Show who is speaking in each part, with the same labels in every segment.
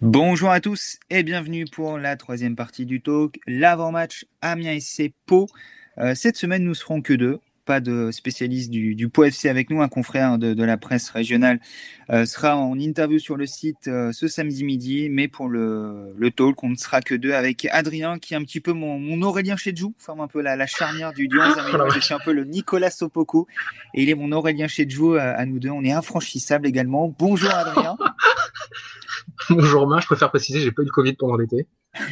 Speaker 1: Bonjour à tous et bienvenue pour la troisième partie du talk, l'avant-match Amiens SC Pau. Euh, cette semaine, nous serons que deux pas de spécialiste du, du Pau FC avec nous, un confrère de, la presse régionale euh, sera en interview sur le site euh, ce samedi midi, mais pour le, le talk, on ne sera que deux avec Adrien, qui est un petit peu mon, mon Aurélien Chedjou, forme un peu la, la charnière du, 11 Je suis un peu le Nicolas Sopoku et il est mon Aurélien Chedjou à, à nous deux. On est infranchissable également. Bonjour Adrien.
Speaker 2: Bonjour Romain, je préfère préciser, j'ai pas eu le Covid pendant l'été.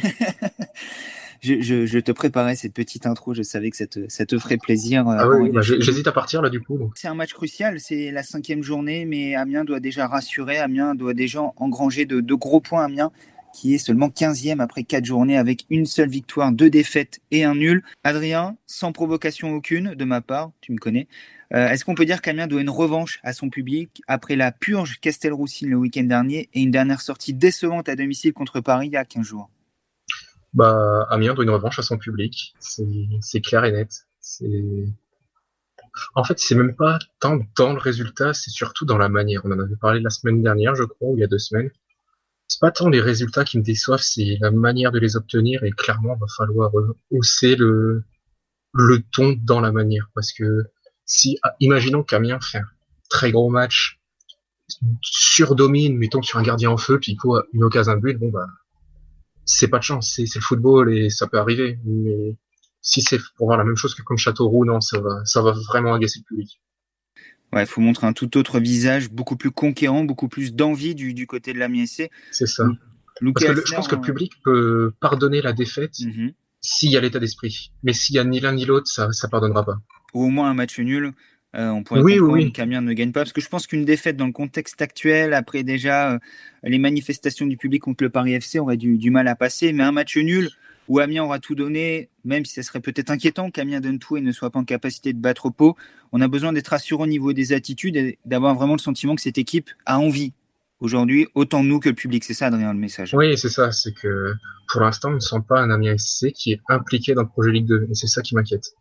Speaker 1: je, te préparais cette petite intro, je savais que ça te, ferait plaisir.
Speaker 2: Euh, ah oui, bah, j'hésite à partir là du coup.
Speaker 1: C'est un match crucial, c'est la cinquième journée, mais Amiens doit déjà rassurer, Amiens doit déjà engranger de, gros points. Amiens qui est seulement 15e après quatre journées avec une seule victoire, deux défaites et un nul. Adrien, sans provocation aucune de ma part, tu me connais. Euh, est-ce qu'on peut dire qu'Amiens doit une revanche à son public après la purge Castelroussine le week-end dernier et une dernière sortie décevante à domicile contre Paris il y a 15 jours?
Speaker 2: Bah, Amiens doit une revanche à son public. C'est clair et net. En fait, c'est même pas tant dans le résultat, c'est surtout dans la manière. On en avait parlé la semaine dernière, je crois, ou il y a deux semaines. C'est pas tant les résultats qui me déçoivent, c'est la manière de les obtenir et clairement, il va falloir hausser le, le ton dans la manière. Parce que si, ah, imaginons qu'Amiens fait un très gros match, surdomine, mettons sur un gardien en feu, puis il faut une occasion de but, bon bah, c'est pas de chance, c'est le football et ça peut arriver. Mais si c'est pour voir la même chose que comme Châteauroux, non, ça va, ça va vraiment agacer le public.
Speaker 1: Ouais, il faut montrer un tout autre visage, beaucoup plus conquérant, beaucoup plus d'envie du, du, côté de la
Speaker 2: C'est ça. Parce que je pense que le public peut pardonner la défaite mhm. s'il y a l'état d'esprit. Mais s'il y a ni l'un ni l'autre, ça, ça pardonnera pas.
Speaker 1: Ou au moins un match nul. Euh, on pourrait oui, oui. qu'Amiens ne gagne pas, parce que je pense qu'une défaite dans le contexte actuel, après déjà euh, les manifestations du public contre le Paris FC, aurait du, du mal à passer. Mais un match nul où Amiens aura tout donné, même si ça serait peut-être inquiétant qu'Amiens donne tout et ne soit pas en capacité de battre au pot, on a besoin d'être assurant au niveau des attitudes et d'avoir vraiment le sentiment que cette équipe a envie. Aujourd'hui, autant nous que le public, c'est ça, Adrien, le message.
Speaker 2: Oui, c'est ça. C'est que pour l'instant, on ne sent pas un Amiens SC qui est impliqué dans le projet Ligue 2. Et c'est ça qui m'inquiète.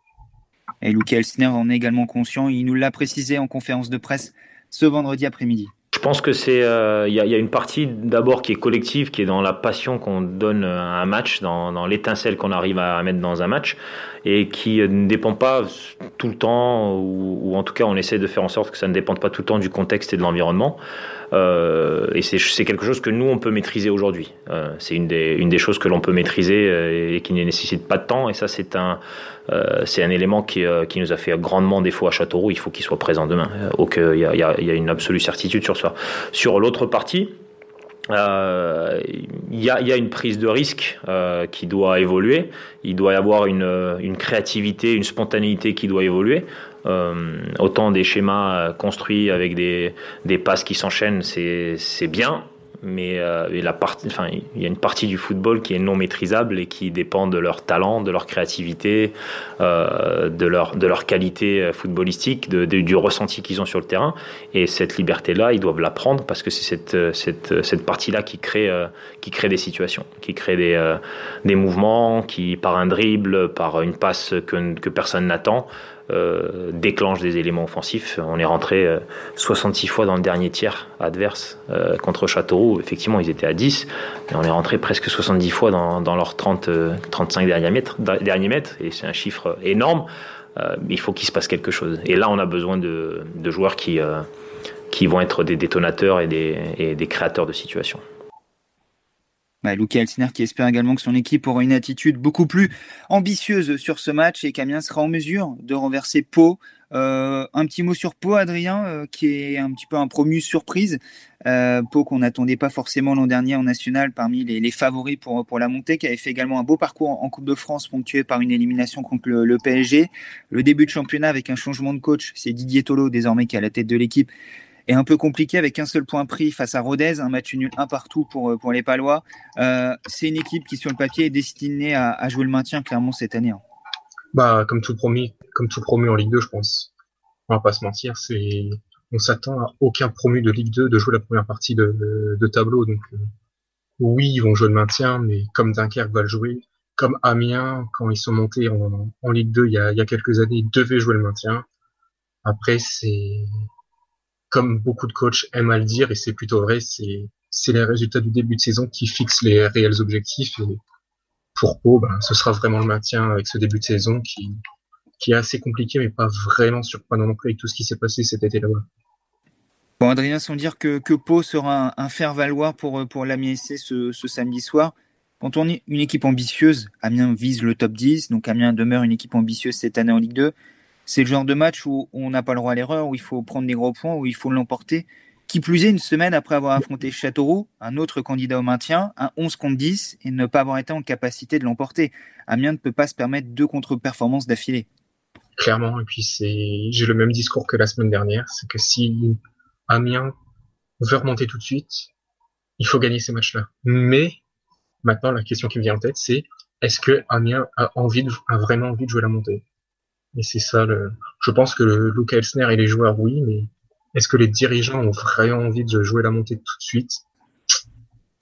Speaker 1: Et Luke Elsner en est également conscient. Il nous l'a précisé en conférence de presse ce vendredi après-midi.
Speaker 3: Je pense que c'est euh, il y, a une partie d'abord qui est collective, qui est dans la passion qu'on donne à un match, dans, l'étincelle qu'on arrive à mettre dans un match, et qui ne dépend pas tout le temps, ou, en tout cas on essaie de faire en sorte que ça ne dépende pas tout le temps du contexte et de l'environnement. Euh, et c'est quelque chose que nous, on peut maîtriser aujourd'hui. Euh, c'est une des, choses que l'on peut maîtriser euh, et qui ne nécessite pas de temps. Et ça, c'est un, élément qui, nous a fait grandement défaut à Châteauroux. Il faut qu'il soit présent demain. Il y, y, a, une absolue certitude sur ça. Sur l'autre partie, il y, a, y, a, une prise de risque qui doit évoluer. Il doit y avoir une, une, créativité, une spontanéité qui doit évoluer. Euh, autant des schémas construits avec des, des passes qui s'enchaînent, c'est bien, mais euh, il y a une partie du football qui est non maîtrisable et qui dépend de leur talent, de leur créativité, euh, de, leur, de leur qualité footballistique, de, du ressenti qu'ils ont sur le terrain. Et cette liberté-là, ils doivent la prendre parce que c'est cette, cette, cette partie-là qui crée, qui crée des situations, qui crée des, des mouvements, qui par un dribble, par une passe que, que personne n'attend, euh, déclenche des éléments offensifs. On est rentré 66 euh, fois dans le dernier tiers adverse euh, contre Châteauroux. Effectivement, ils étaient à 10, mais on est rentré presque 70 fois dans, leurs 30, 35 derniers mètres, c'est un chiffre énorme. il faut qu'il se passe quelque chose. Et là, on a besoin de, joueurs qui, vont être des détonateurs et des créateurs de situations.
Speaker 1: Bah, Luca qui espère également que son équipe aura une attitude beaucoup plus ambitieuse sur ce match et qu'Amiens sera en mesure de renverser Pau. Euh, un petit mot sur Pau, Adrien, euh, qui est un petit peu un promu surprise. Euh, Pau qu'on n'attendait pas forcément l'an dernier en national parmi les, favoris pour, pour la montée, qui avait fait également un beau parcours en, Coupe de France ponctué par une élimination contre le, le PSG. Le début de championnat avec un changement de coach, c'est Didier Tolo désormais qui est à la tête de l'équipe est un peu compliqué avec un seul point pris face à Rodez, un match nul un partout pour, euh, pour les Palois. Euh, c'est une équipe qui, sur le papier, est destinée à, jouer le maintien clairement cette année. Hein.
Speaker 2: Bah, comme tout promis, comme tout promu en Ligue 2, je pense. On va pas se mentir, c'est, on s'attend à aucun promu de Ligue 2 de jouer la première partie de, de, tableau. Donc, euh, oui, ils vont jouer le maintien, mais comme Dunkerque va le jouer, comme Amiens, quand ils sont montés en, Ligue 2 il y, a, il y a quelques années, ils devaient jouer le maintien. Après, c'est comme beaucoup de coachs aiment à le dire, et c'est plutôt vrai, c'est les résultats du début de saison qui fixent les réels objectifs. Et pour Pau, ben, ce sera vraiment le maintien avec ce début de saison qui, est assez compliqué, mais pas vraiment surprenant non plus avec tout ce qui s'est passé cet été là-bas.
Speaker 1: Bon, Adrien, sans dire que, Pau sera un, faire-valoir pour, pour SC ce, ce samedi soir, quand on est une équipe ambitieuse, Amiens vise le top 10, donc Amiens demeure une équipe ambitieuse cette année en Ligue 2. C'est le genre de match où on n'a pas le droit à l'erreur, où il faut prendre des gros points, où il faut l'emporter. Qui plus est, une semaine après avoir affronté Châteauroux, un autre candidat au maintien, un 11 contre 10, et ne pas avoir été en capacité de l'emporter. Amiens ne peut pas se permettre deux contre-performances d'affilée.
Speaker 2: Clairement, et puis c'est, j'ai le même discours que la semaine dernière, c'est que si Amiens veut remonter tout de suite, il faut gagner ces matchs-là. Mais maintenant, la question qui me vient en tête, c'est est-ce que Amiens a a vraiment envie de jouer la montée? Et c'est ça le. Je pense que le Luca Elsner et les joueurs, oui, mais est-ce que les dirigeants ont vraiment envie de jouer la montée tout de suite?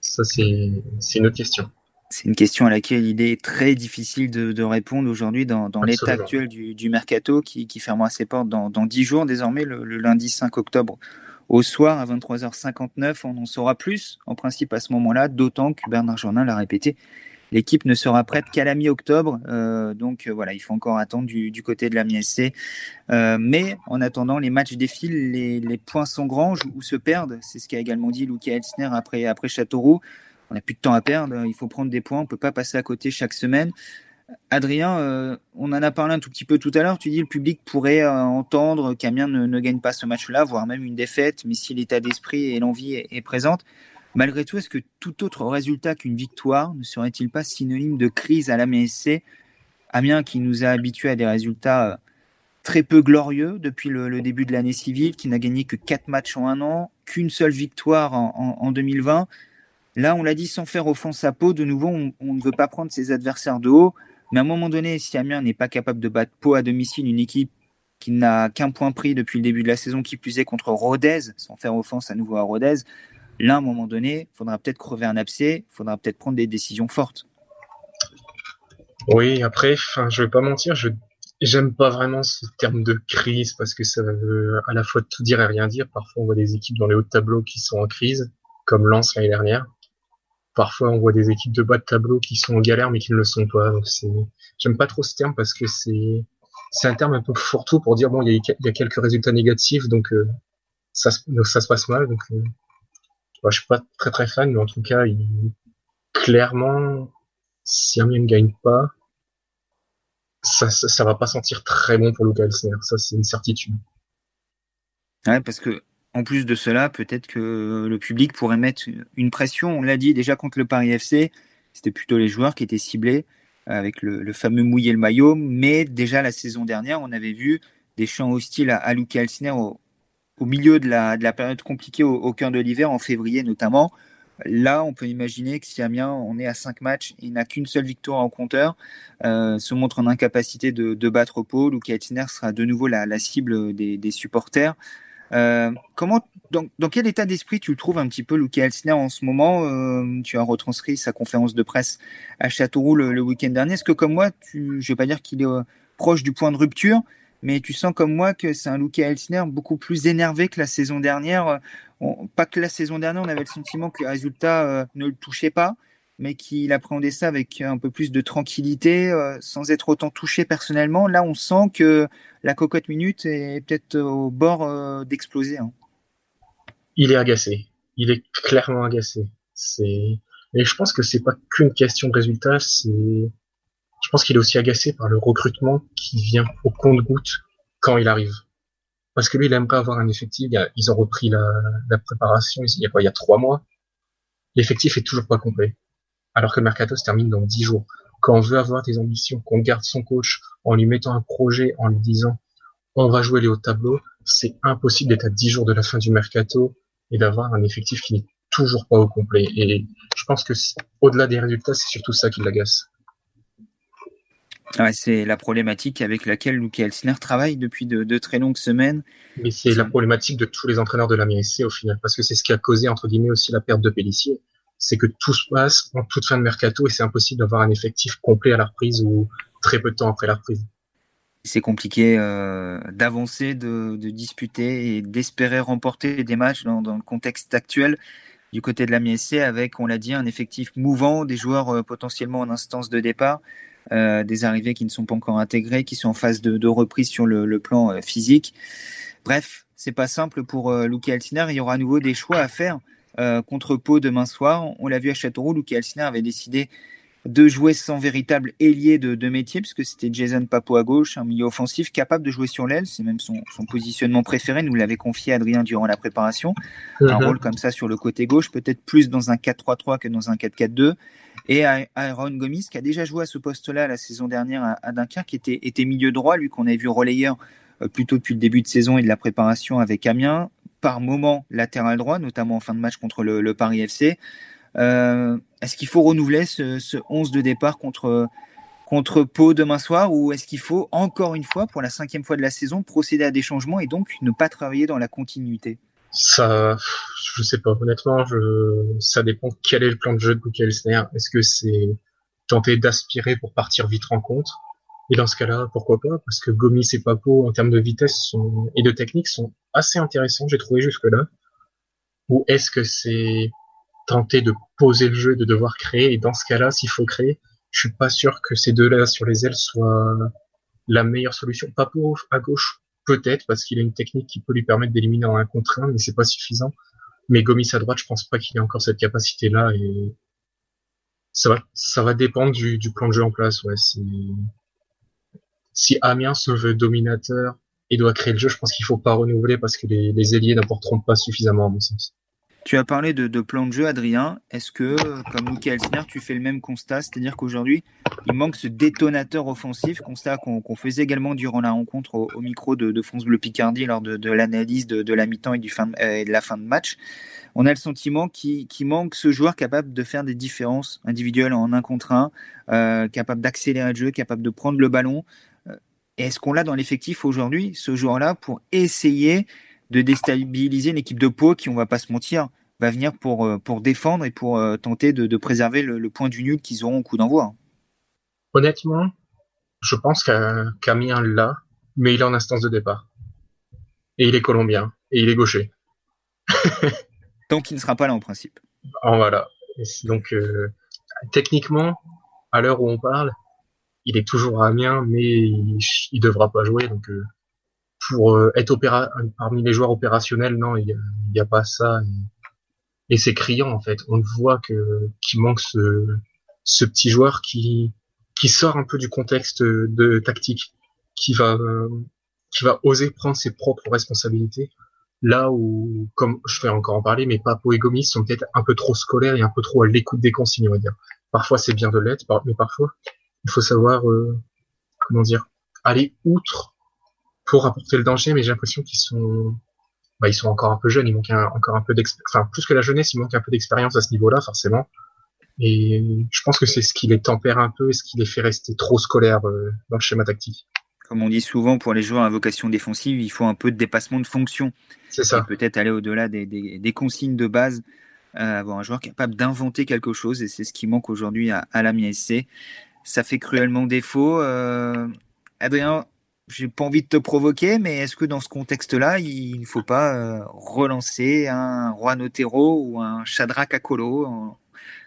Speaker 2: Ça, c'est une autre question.
Speaker 1: C'est une question à laquelle il est très difficile de, répondre aujourd'hui dans, l'état actuel du, mercato qui, fermera ses portes dans, dans 10 jours désormais, le, le, lundi 5 octobre au soir à 23h59. On en saura plus en principe à ce moment-là, d'autant que Bernard Jornin l'a répété, L'équipe ne sera prête qu'à la mi-octobre, euh, donc euh, voilà, il faut encore attendre du, côté de la mi-SC. Euh, mais en attendant, les matchs défilent, les, points s'engrangent ou se perdent. C'est ce qu'a également dit Luca Elsner après, après Châteauroux. On n'a plus de temps à perdre, il faut prendre des points, on ne peut pas passer à côté chaque semaine. Adrien, on en a parlé un tout petit peu tout à l'heure. Tu dis le public pourrait entendre qu'Amiens ne, ne, gagne pas ce match-là, voire même une défaite, mais si l'état d'esprit et l'envie est, est présente, Malgré tout, est-ce que tout autre résultat qu'une victoire ne serait-il pas synonyme de crise à la MSC Amiens qui nous a habitués à des résultats euh, très peu glorieux depuis le, début de l'année civile, qui n'a gagné que 4 matchs en un an, qu'une seule victoire en, 2020. Là, on l'a dit sans faire offense à Pau, de nouveau, on, ne veut pas prendre ses adversaires de haut. Mais à un moment donné, si Amiens n'est pas capable de battre Pau à domicile, une équipe qui n'a qu'un point pris depuis le début de la saison, qui plus est contre Rodez, sans faire offense à nouveau à Rodez, Là, à un moment donné, il faudra peut-être crever un abcès, il faudra peut-être prendre des décisions fortes.
Speaker 2: Oui, après, je vais pas mentir, je j'aime pas vraiment ce terme de crise parce que ça veut à la fois tout dire et rien dire. Parfois, on voit des équipes dans les hauts de tableau qui sont en crise, comme Lens l'année dernière. Parfois, on voit des équipes de bas de tableau qui sont en galère mais qui ne le sont pas. Donc, j'aime pas trop ce terme parce que c'est, c'est un terme un peu fourre-tout pour dire bon, il y a, quelques résultats négatifs, donc euh, ça, se passe mal. Euh, je je suis pas très très fan, mais en tout cas, clairement, si Amiens ne gagne pas, ça, ça, va pas sentir très bon pour Luca Elsner. Ça, c'est une certitude.
Speaker 1: Ouais, parce que en plus de cela, peut-être que le public pourrait mettre une pression. On l'a dit déjà contre le Paris FC, c'était plutôt les joueurs qui étaient ciblés avec le, fameux mouiller le maillot. Mais déjà la saison dernière, on avait vu des chants hostiles à, à Luca Elsner au milieu de la, de la période compliquée au, cœur de l'hiver, en février notamment. Là, on peut imaginer que si Amiens, on est à 5 matchs, il n'a qu'une seule victoire en compteur, euh, se montre en incapacité de, de battre Paul, ou Kaitiner sera de nouveau la, cible des, supporters. Euh, comment, dans, quel état d'esprit tu le trouves un petit peu, Luke Elsner, en ce moment euh, Tu as retranscrit sa conférence de presse à Châteauroux le, week-end dernier. Est-ce que, comme moi, tu, je vais pas dire qu'il est proche du point de rupture, mais tu sens comme moi que c'est un Luke Elsner beaucoup plus énervé que la saison dernière. pas que la saison dernière, on avait le sentiment que les résultats euh, ne le touchaient pas, mais qu'il appréhendait ça avec un peu plus de tranquillité, euh, sans être autant touché personnellement. Là, on sent que la cocotte minute est peut-être au bord euh, d'exploser. Hein.
Speaker 2: Il est agacé. Il est clairement agacé. C'est et je pense que c'est pas qu'une question de résultats, c'est je pense qu'il est aussi agacé par le recrutement qui vient au compte-goutte quand il arrive. Parce que lui, il aime pas avoir un effectif. ils ont repris la, préparation il y, a il y a trois mois. L'effectif est toujours pas complet. Alors que le mercato se termine dans dix jours. Quand on veut avoir des ambitions, qu'on garde son coach en lui mettant un projet, en lui disant on va jouer les hauts tableaux, c'est impossible d'être à dix jours de la fin du mercato et d'avoir un effectif qui n'est toujours pas au complet. Et je pense que au-delà des résultats, c'est surtout ça qui l'agace
Speaker 1: c'est la problématique avec laquelle Luke Elsner travaille depuis de, très longues semaines.
Speaker 2: Mais c'est la problématique de tous les entraîneurs de la MSC au final, parce que c'est ce qui a causé entre guillemets aussi la perte de Pellissier. c'est que tout se passe en toute fin de mercato et c'est impossible d'avoir un effectif complet à la reprise ou très peu de temps après la reprise.
Speaker 1: C'est compliqué euh, d'avancer, de, disputer et d'espérer remporter des matchs dans, le contexte actuel du côté de la MSC avec, on l'a dit, un effectif mouvant, des joueurs euh, potentiellement en instance de départ, euh, des arrivées qui ne sont pas encore intégrées, qui sont en phase de, reprise sur le, plan physique. Bref, c'est pas simple pour Luki Altiner. Il y aura à nouveau des choix à faire contre Pau demain soir. On l'a vu à Châteauroux, Luki Altiner avait décidé de jouer sans véritable ailier de, métier, puisque c'était Jason Papo à gauche, un milieu offensif capable de jouer sur l'aile. C'est même son, positionnement préféré. Nous l'avait confié Adrien durant la préparation. Un mhm. rôle comme ça sur le côté gauche, peut-être plus dans un 4-3-3 que dans un 4-4-2. Et Aaron Gomis, qui a déjà joué à ce poste-là la saison dernière à, Dunkerque, était, était milieu droit, lui qu'on avait vu relayeur euh, plutôt depuis le début de saison et de la préparation avec Amiens, par moment latéral droit, notamment en fin de match contre le Paris FC. Euh, est-ce qu'il faut renouveler ce, 11 de départ contre, contre Pau demain soir ou est-ce qu'il faut encore une fois, pour la cinquième fois de la saison, procéder à des changements et donc ne pas travailler dans la continuité?
Speaker 2: Ça, je sais pas. Honnêtement, je, ça dépend quel est le plan de jeu de Bouquet Est-ce que c'est tenter d'aspirer pour partir vite rencontre Et dans ce cas-là, pourquoi pas? Parce que Gomis et Papo, en termes de vitesse et de technique, sont assez intéressants, j'ai trouvé jusque-là. Ou est-ce que c'est tenter de poser le jeu, de devoir créer? Et dans ce cas-là, s'il faut créer, je suis pas sûr que ces deux-là sur les ailes soient la meilleure solution. Papo à gauche, peut-être, parce qu'il a une technique qui peut lui permettre d'éliminer en un contre un, mais c'est pas suffisant. Mais Gomis à droite, je pense pas qu'il ait encore cette capacité-là et ça va, ça va dépendre du, du plan de jeu en place. Ouais, si, Amiens se veut dominateur et doit créer le jeu, je pense qu'il faut pas renouveler parce que les, les ailiers n'apporteront pas suffisamment à mon sens.
Speaker 1: Tu as parlé de, plan de jeu, Adrien. Est-ce que, comme Luke Elsner, tu fais le même constat? C'est-à-dire qu'aujourd'hui, il manque ce détonateur offensif, constat qu'on faisait également durant la rencontre au, micro de, France Bleu Picardie lors de, l'analyse de, la mi-temps et, euh, de la fin de match. On a le sentiment qu'il manque ce joueur capable de faire des différences individuelles en un contre un, euh, capable d'accélérer le jeu, capable de prendre le ballon. Euh, est-ce qu'on l'a dans l'effectif aujourd'hui, ce joueur-là, pour essayer de déstabiliser une équipe de Pau qui, on va pas se mentir, va venir pour, défendre et pour tenter de, préserver le, point du nul qu'ils auront au coup d'envoi?
Speaker 2: Honnêtement, je pense qu'Amiens l'a, mais il est en instance de départ. Et il est colombien, et il est gaucher.
Speaker 1: Tant qu'il ne sera pas là en principe.
Speaker 2: Oh, voilà. donc, euh, techniquement, à l'heure où on parle, il est toujours à Amiens, mais il, ne devra pas jouer. Donc, pour être opéra parmi les joueurs opérationnels, non, il n'y a, a, pas ça et c'est criant en fait. On voit que qu'il manque ce, ce petit joueur qui qui sort un peu du contexte de tactique, qui va qui va oser prendre ses propres responsabilités. Là où, comme je vais encore en parler, mais Papo et Gomis sont peut-être un peu trop scolaires et un peu trop à l'écoute des consignes, on va dire. Parfois c'est bien de l'être, mais parfois il faut savoir euh, comment dire aller outre pour apporter le danger. Mais j'ai l'impression qu'ils sont bah, ils sont encore un peu jeunes, il manque encore un peu d'expérience. Enfin, plus que la jeunesse, il manque un peu d'expérience à ce niveau-là, forcément. Et je pense que c'est ce qui les tempère un peu et ce qui les fait rester trop scolaires euh, dans le schéma tactique.
Speaker 1: Comme on dit souvent pour les joueurs à vocation défensive, il faut un peu de dépassement de fonction.
Speaker 2: C'est ça.
Speaker 1: Peut-être aller au-delà des, des, des, consignes de base, euh, avoir un joueur capable d'inventer quelque chose, et c'est ce qui manque aujourd'hui à, à la MSC. Ça fait cruellement défaut. Euh, Adrien, j'ai pas envie de te provoquer, mais est-ce que dans ce contexte-là, il ne faut pas euh, relancer un Juan Otero ou un Shadrach Akolo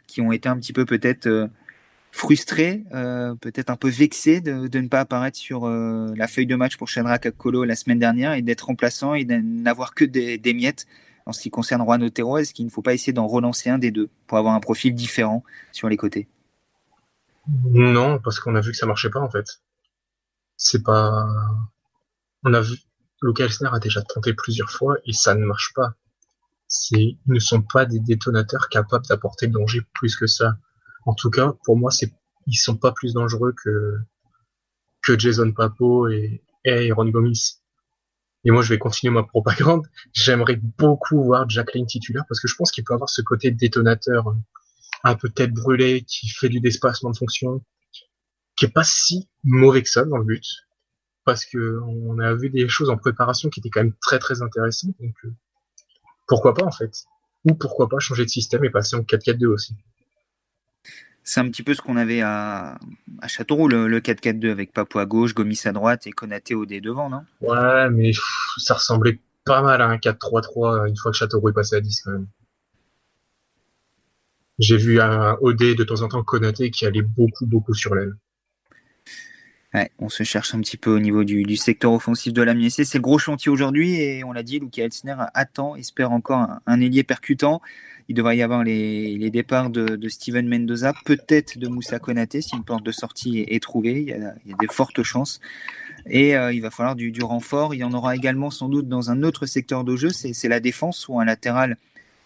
Speaker 1: qui ont été un petit peu peut-être euh, frustrés, peut-être un peu vexés de, ne pas apparaître sur la feuille de match pour Shadrach Akolo la semaine dernière et d'être remplaçant et de n'avoir que des, miettes en ce qui concerne Juan Otero Est-ce qu'il ne faut pas essayer d'en relancer un des deux pour avoir un profil différent sur les côtés?
Speaker 2: Non, parce qu'on a vu que ça marchait pas en fait c'est pas. On a vu. Luca Elsner a déjà tenté plusieurs fois et ça ne marche pas. Ils ne sont pas des détonateurs capables d'apporter le danger plus que ça. En tout cas, pour moi, c'est, ils sont pas plus dangereux que, que Jason Papo et, et Aaron Gomis. Et moi, je vais continuer ma propagande. J'aimerais beaucoup voir Jacqueline titulaire parce que je pense qu'il peut avoir ce côté détonateur un peu tête brûlée qui fait du déspacement de fonction, qui est pas si mauvais que ça dans le but, parce que on a vu des choses en préparation qui étaient quand même très très intéressantes. Donc euh, pourquoi pas en fait? ou pourquoi pas changer de système et passer en 4-4-2 aussi?
Speaker 1: C'est un petit peu ce qu'on avait à, à Châteauroux, le, 4-4-2 avec Papou à gauche, Gomis à droite et Konaté au dé devant, non?
Speaker 2: Ouais, mais ça ressemblait pas mal à un 4-3-3 une fois que Châteauroux est passé à 10 quand même. J'ai vu un OD de temps en temps Konaté qui allait beaucoup, beaucoup sur l'aile
Speaker 1: on se cherche un petit peu au niveau du, secteur offensif de la C'est le gros chantier aujourd'hui et on l'a dit, Luca Elsner attend, espère encore un, ailier percutant. Il devrait y avoir les, départs de, Steven Mendoza, peut-être de Moussa Konaté si une porte de sortie est, trouvée. Il y, a, des fortes chances. Et euh, il va falloir du, renfort. Il y en aura également sans doute dans un autre secteur de jeu, c'est la défense ou un latéral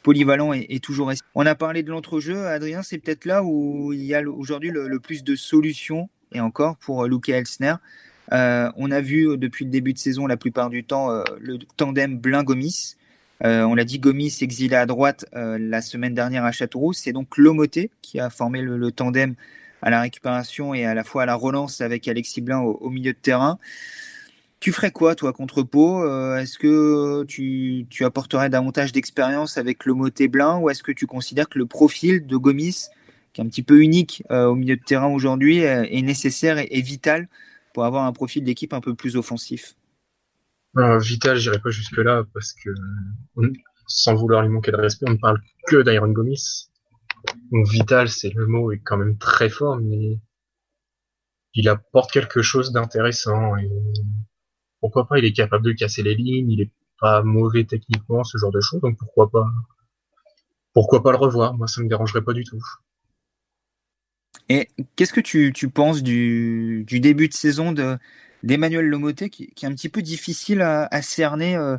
Speaker 1: polyvalent est, toujours. On a parlé de l'entrejeu, Adrien, c'est peut-être là où il y a aujourd'hui le, plus de solutions et encore pour euh, Luke Elsner. Euh, on a vu euh, depuis le début de saison la plupart du temps le tandem Blin-Gomis. on l'a dit, Gomis exilé à droite la semaine dernière à Châteauroux. C'est donc Lomoté qui a formé le, tandem à la récupération et à la fois à la relance avec Alexis Blin au, milieu de terrain. Tu ferais quoi, toi, contre Pau? Est-ce que tu, tu, apporterais davantage d'expérience avec Lomoté Blin ou est-ce que tu considères que le profil de Gomis qui est un petit peu unique euh, au milieu de terrain aujourd'hui, euh, est nécessaire et, vital pour avoir un profil d'équipe un peu plus offensif
Speaker 2: non, Vital, j'irai pas jusque-là parce que, sans vouloir lui manquer de respect, on ne parle que d'Iron Gomis. Donc vital, c'est le mot est quand même très fort, mais il apporte quelque chose d'intéressant. Pourquoi pas, il est capable de casser les lignes, il est pas mauvais techniquement, ce genre de choses. Donc pourquoi pas, pourquoi pas le revoir? Moi, ça me dérangerait pas du tout.
Speaker 1: Et qu'est-ce que tu, penses du, début de saison d'Emmanuel Lomoté, qui, est un petit peu difficile à, cerner euh,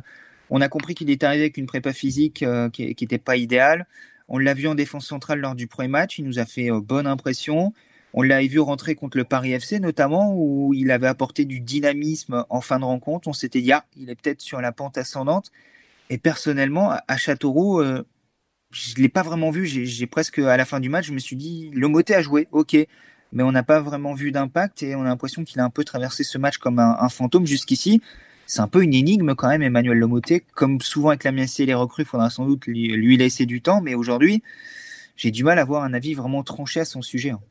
Speaker 1: On a compris qu'il est arrivé avec une prépa physique euh, qui n'était pas idéale. On l'a vu en défense centrale lors du premier match, il nous a fait euh, bonne impression. On l'a vu rentrer contre le Paris FC notamment, où il avait apporté du dynamisme en fin de rencontre. On s'était dit, ah, il est peut-être sur la pente ascendante. Et personnellement, à Châteauroux, je l'ai pas vraiment vu. J'ai presque à la fin du match, je me suis dit, le moté a joué, ok, mais on n'a pas vraiment vu d'impact et on a l'impression qu'il a un peu traversé ce match comme un, fantôme jusqu'ici. C'est un peu une énigme quand même, Emmanuel Lomoté. Comme souvent avec la MSC et les recrues, il faudra sans doute lui, laisser du temps, mais aujourd'hui, j'ai du mal à avoir un avis vraiment tranché à son sujet. Hein.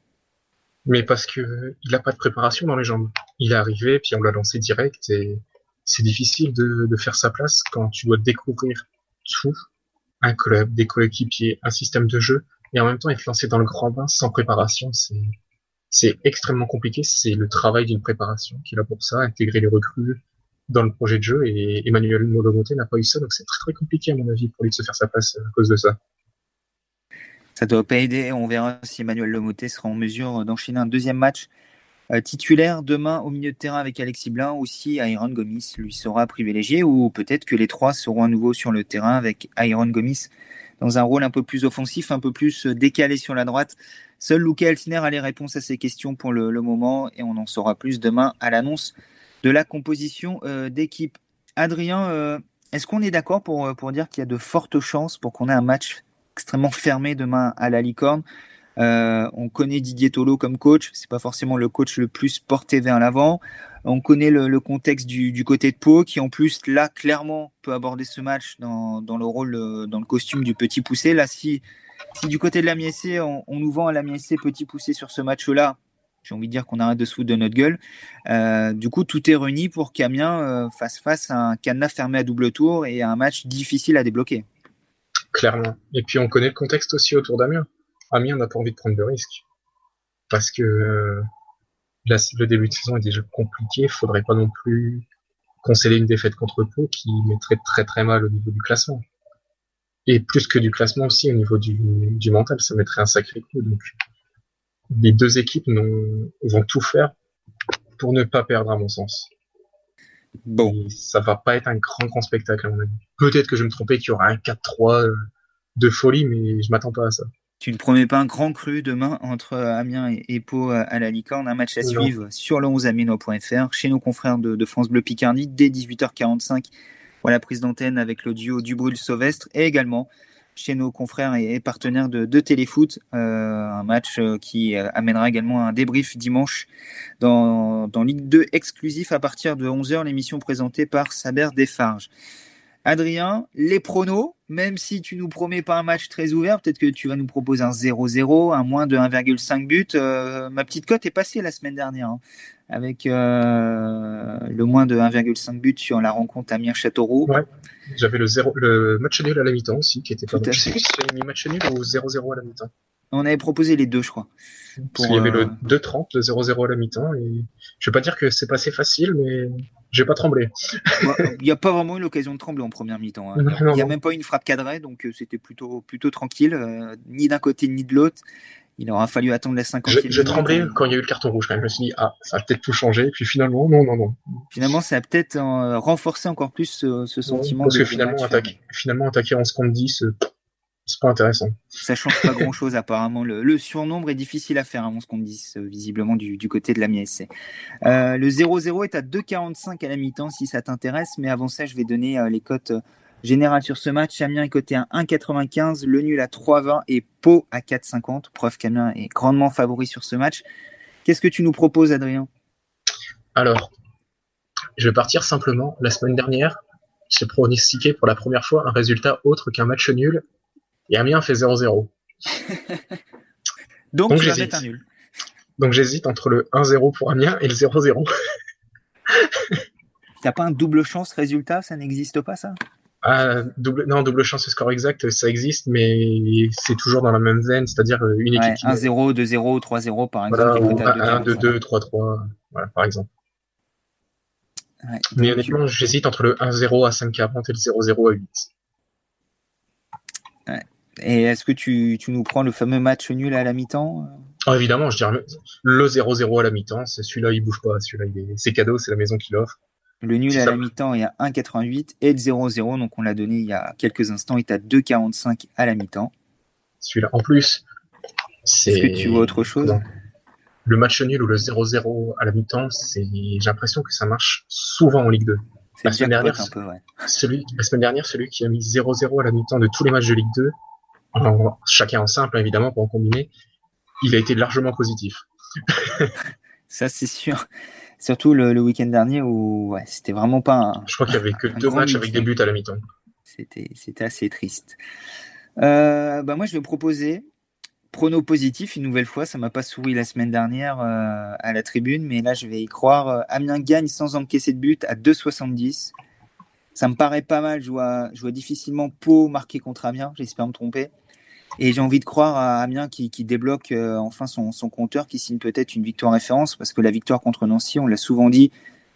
Speaker 2: Mais parce que il n'a pas de préparation dans les jambes. Il est arrivé, puis on l'a lancé direct, et c'est difficile de faire sa place quand tu dois découvrir tout un club, des coéquipiers, un système de jeu, et en même temps être lancé dans le grand bain sans préparation, c'est extrêmement compliqué. C'est le travail d'une préparation qui est là pour ça, intégrer les recrues dans le projet de jeu. Et Emmanuel Molomoté n'a pas eu ça, donc c'est très très compliqué à mon avis pour lui de se faire sa place à cause de ça.
Speaker 1: Ça doit pas aider. On verra si Emmanuel Lomoté sera en mesure d'enchaîner un deuxième match euh, titulaire demain au milieu de terrain avec Alexis Blin ou si Iron Gomis lui sera privilégié ou peut-être que les trois seront à nouveau sur le terrain avec Iron Gomis dans un rôle un peu plus offensif, un peu plus euh, décalé sur la droite. Seul Luca Elsner a les réponses à ces questions pour le, moment et on en saura plus demain à l'annonce de la composition euh, d'équipe. Adrien, est-ce qu'on est, d'accord pour dire qu'il y a de fortes chances pour qu'on ait un match extrêmement fermé demain à la licorne? Euh, on connaît Didier Tolo comme coach, c'est pas forcément le coach le plus porté vers l'avant. On connaît le, contexte du, côté de Pau, qui en plus là clairement peut aborder ce match dans, le rôle, euh, dans le costume du petit poussé. Là, si, si du côté de la Miessé, on, nous vend à la Miessé petit poussé sur ce match-là, j'ai envie de dire qu'on arrête de se foutre de notre gueule. Euh, du coup, tout est réuni pour qu'Amiens fasse face à un cadenas fermé à double tour et à un match difficile à débloquer.
Speaker 2: Clairement. Et puis on connaît le contexte aussi autour d'Amiens. Amiens n'a pas envie de prendre de risques. Parce que euh, le début de saison est déjà compliqué. Il faudrait pas non plus concéder une défaite contre Pau qui mettrait très très mal au niveau du classement. Et plus que du classement aussi, au niveau du, du mental, ça mettrait un sacré coup. Donc, les deux équipes vont tout faire pour ne pas perdre, à mon sens. Bon. ça va pas être un grand, grand spectacle, à mon avis. Peut-être que je me trompais qu'il y aura un 4-3 euh, de folie, mais je m'attends pas à ça.
Speaker 1: Tu ne promets pas un grand cru demain entre Amiens et Pau à la Licorne. Un match à suivre sur le 11amino.fr chez nos confrères de, France Bleu Picardie dès 18h45 pour la prise d'antenne avec l'audio du Brûle Sauvestre et également chez nos confrères et, partenaires de, Téléfoot. Euh, un match euh, qui euh, amènera également un débrief dimanche dans, dans Ligue 2 exclusif à partir de 11h, l'émission présentée par Saber Desfarges. Adrien, les pronos, même si tu nous promets pas un match très ouvert, peut-être que tu vas nous proposer un 0-0, un moins de 1,5 but. Euh, ma petite cote est passée la semaine dernière, hein, avec euh, le moins de 1,5 but sur la rencontre Amiens-Châteauroux.
Speaker 2: Ouais, j'avais le, le match nul à la mi-temps aussi, qui était pas mal. Je sais plus si j'avais mis match nul ou 0-0 à la mi-temps.
Speaker 1: On avait proposé les deux, je crois.
Speaker 2: Qu'il y avait le 2-30, le 0-0 à la mi-temps. Et je vais pas dire que c'est passé facile, mais j'ai pas tremblé.
Speaker 1: Il n'y a pas vraiment eu l'occasion de trembler en première mi-temps. Hein. Il n'y a même pas eu une frappe cadrée, donc euh, c'était plutôt, plutôt tranquille, euh, ni d'un côté ni de l'autre. Il aura fallu attendre la 50
Speaker 2: e J'ai tremblé quand il y a eu le carton rouge. Quand même. Je me suis dit, ah, ça va peut-être tout changer. Puis finalement, non, non, non.
Speaker 1: Finalement, ça a peut-être euh, renforcé encore plus ce, sentiment.
Speaker 2: parce que finalement, attaquer, finalement, attaquer en compte 10, c'est pas intéressant.
Speaker 1: Ça change pas grand chose apparemment. Le, surnombre est difficile à faire, à ce qu'on dise, visiblement du, côté de la MSC. Euh, le 0-0 est à 2,45 à la mi-temps si ça t'intéresse, mais avant ça, je vais donner euh, les cotes générales sur ce match. Amiens est coté à 1,95, le nul à 3,20 et Pau à 4,50. Preuve qu'Amiens est grandement favori sur ce match. Qu'est-ce que tu nous proposes, Adrien?
Speaker 2: Alors, je vais partir simplement. La semaine dernière, j'ai pronostiqué pour la première fois un résultat autre qu'un match nul et Amiens fait 0-0.
Speaker 1: Donc, Donc mettre un nul.
Speaker 2: Donc j'hésite entre le 1-0 pour Amiens et le 0-0.
Speaker 1: T'as pas un double chance résultat? Ça n'existe pas ça?
Speaker 2: Ah, double, non, double chance score exact, ça existe, mais c'est toujours dans la même veine, c'est-à-dire euh, une équipe.
Speaker 1: 1-0, 2-0, 3-0 par exemple.
Speaker 2: 1-2-2, 3-3, voilà, par exemple. mais honnêtement, j'hésite entre le 1-0 à 5,40 et le 0-0 à 8.
Speaker 1: Et est-ce que tu, tu, nous prends le fameux match nul à la mi-temps?
Speaker 2: Ah, Évidemment, je dirais le 0-0 à la mi-temps. Celui-là, il bouge pas. Celui-là, c'est cadeau, c'est la maison qui l'offre.
Speaker 1: Le nul à la mi-temps est à 1,88 et le 0-0, donc on l'a donné il y a quelques instants, est à 2,45 à la mi-temps.
Speaker 2: Celui-là, en plus, c'est.
Speaker 1: Est-ce que tu vois autre chose?
Speaker 2: Le match nul ou le 0-0 à la mi-temps, c'est... j'ai l'impression que ça marche souvent en Ligue 2. La semaine, dernière, celui, la semaine dernière, celui qui a mis 0-0 à la mi-temps de tous les matchs de Ligue 2, chacun en simple évidemment pour en combiner, il a été largement positif.
Speaker 1: Ça c'est sûr. Surtout le, week-end dernier où ouais, c'était vraiment pas un.
Speaker 2: Je crois qu'il y avait que deux matchs avec des buts à la mi-temps.
Speaker 1: C'était, c'était assez triste. Euh, bah moi je vais proposer prono positif une nouvelle fois. Ça m'a pas souri la semaine dernière euh, à la tribune, mais là je vais y croire. Euh, Amiens gagne sans encaisser de but à 2,70. Ça me paraît pas mal. Je vois, je vois difficilement Pau marquer contre Amiens. J'espère me tromper. Et j'ai envie de croire à Amiens qui, qui débloque euh, enfin son, son, compteur, qui signe peut-être une victoire référence, parce que la victoire contre Nancy, on l'a souvent dit,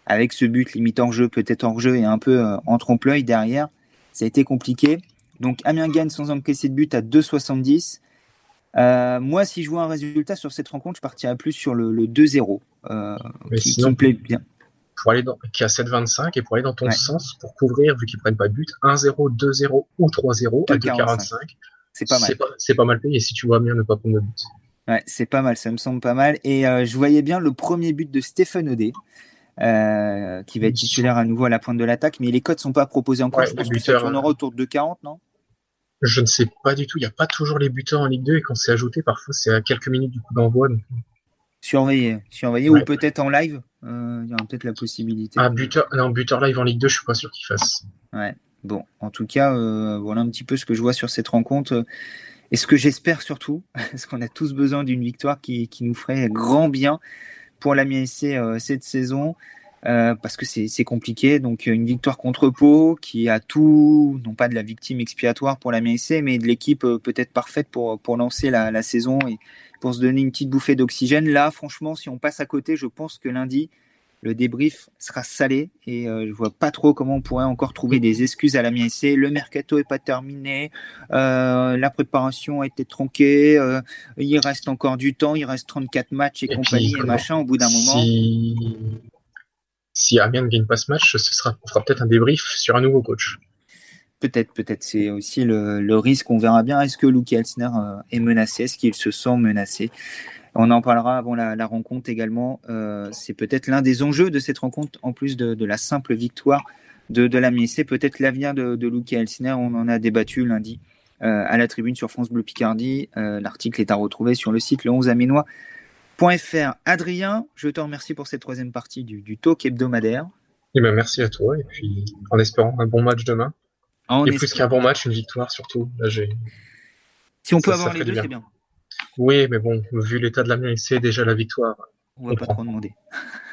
Speaker 1: avec ce but limite hors jeu, peut-être hors jeu et un peu euh, en trompe-l'œil derrière, ça a été compliqué. Donc Amiens gagne sans encaisser de but à 2,70. Euh, moi, si je vois un résultat sur cette rencontre, je partirais plus sur le, le 2-0, euh, qui, me plaît bien.
Speaker 2: Pour aller dans, qui a 7,25 et pour aller dans ton sens, pour couvrir, vu qu'ils prennent pas de but, 1-0, 2-0 ou 3-0 à 2,45.
Speaker 1: C'est pas mal.
Speaker 2: C'est pas, mal payé si tu vois bien ne pas prendre de but.
Speaker 1: Ouais, c'est pas mal, ça me semble pas mal. Et euh, je voyais bien le premier but de Stéphane Odé, euh, qui va être titulaire à nouveau à la pointe de l'attaque, mais les codes sont pas proposés encore. je pense que ça tournera autour de 40, non?
Speaker 2: Je ne sais pas du tout. Il n'y a pas toujours les buteurs en Ligue 2 et quand c'est ajouté, parfois c'est à quelques minutes du coup d'envoi.
Speaker 1: Surveiller, surveiller ou peut-être en live. Euh, il y a peut-être la possibilité.
Speaker 2: Ah, buteur, non, buteur live en Ligue 2, je suis pas sûr qu'il fasse.
Speaker 1: Ouais. Bon, en tout cas, euh, voilà un petit peu ce que je vois sur cette rencontre. Et ce que j'espère surtout, parce qu'on a tous besoin d'une victoire qui, nous ferait grand bien pour la MSC euh, cette saison, euh, parce que c'est compliqué. Donc une victoire contre Pau qui a tout, non pas de la victime expiatoire pour la MSC, mais de l'équipe peut-être parfaite pour, lancer la, la, saison et pour se donner une petite bouffée d'oxygène. Là, franchement, si on passe à côté, je pense que lundi, le débrief sera salé et euh, je vois pas trop comment on pourrait encore trouver des excuses à la MSC. Le mercato est pas terminé, euh, la préparation a été tronquée, euh, il reste encore du temps, il reste 34 matchs et, compagnie et machin. Au bout d'un moment,
Speaker 2: si Amiens ne gagne pas ce match, ce sera, on fera peut-être un débrief sur un nouveau coach.
Speaker 1: Peut-être, peut-être. C'est aussi le, le, risque. On verra bien. Est-ce que Luke Elsner est menacé? Est-ce qu'il se sent menacé? On en parlera avant la, rencontre également. Euh, c'est peut-être l'un des enjeux de cette rencontre, en plus de, la simple victoire de, de la C'est peut-être l'avenir de, de Luke Elsner. On en a débattu lundi euh, à la tribune sur France Bleu Picardie. Euh, l'article est à retrouver sur le site le 11 aménois.fr. Adrien, je te remercie pour cette troisième partie du, talk hebdomadaire.
Speaker 2: Eh ben, merci à toi et puis en espérant un bon match demain. et plus qu'un bon match, une victoire surtout. Là,
Speaker 1: si on peut avoir les deux, c'est bien.
Speaker 2: Oui, mais bon, vu l'état de la c'est déjà la victoire.
Speaker 1: On va pas trop demander.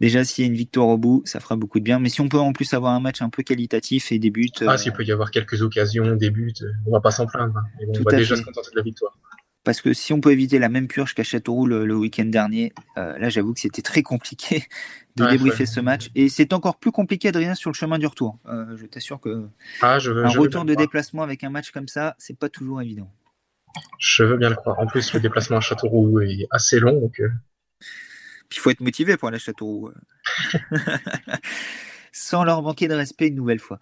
Speaker 1: Déjà, s'il y a une victoire au bout, ça fera beaucoup de bien. Mais si on peut en plus avoir un match un peu qualitatif et des buts.
Speaker 2: Ah, s'il peut y avoir quelques occasions, des buts, on va pas s'en plaindre. Hein. on va déjà se contenter de la victoire.
Speaker 1: Parce que si on peut éviter la même purge qu'à Châteauroux le, week-end dernier, euh, là j'avoue que c'était très compliqué de débriefer ce match. Et c'est encore plus compliqué, Adrien, sur le chemin du retour. Euh, je t'assure que
Speaker 2: ah, je
Speaker 1: un retour de déplacement avec un match comme ça, c'est pas toujours évident.
Speaker 2: Je veux bien le croire. En plus, le déplacement à Châteauroux est assez long. Donc... Euh.
Speaker 1: il faut être motivé pour aller à Châteauroux. Sans leur manquer de respect une nouvelle fois.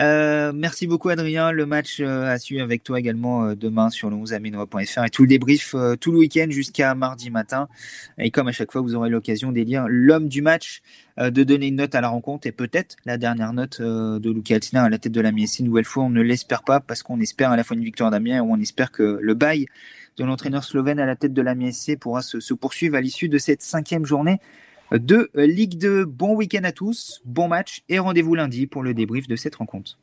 Speaker 1: Euh, merci beaucoup Adrien. Le match euh, à avec toi également euh, demain sur le 11aminois.fr et tout le débrief tout le week-end jusqu'à mardi matin. Et comme à chaque fois, vous aurez l'occasion d'élire l'homme du match, de donner une note à la rencontre et peut-être la dernière note de Luca Altina à la tête de la MSC. Une nouvelle fois, on ne l'espère pas parce qu'on espère à la fois une victoire d'Amiens et on espère que le bail de l'entraîneur slovène à la tête de la pourra se poursuivre à l'issue de cette cinquième journée de Ligue 2. Bon week-end à tous, bon match et rendez-vous lundi pour le débrief de cette rencontre.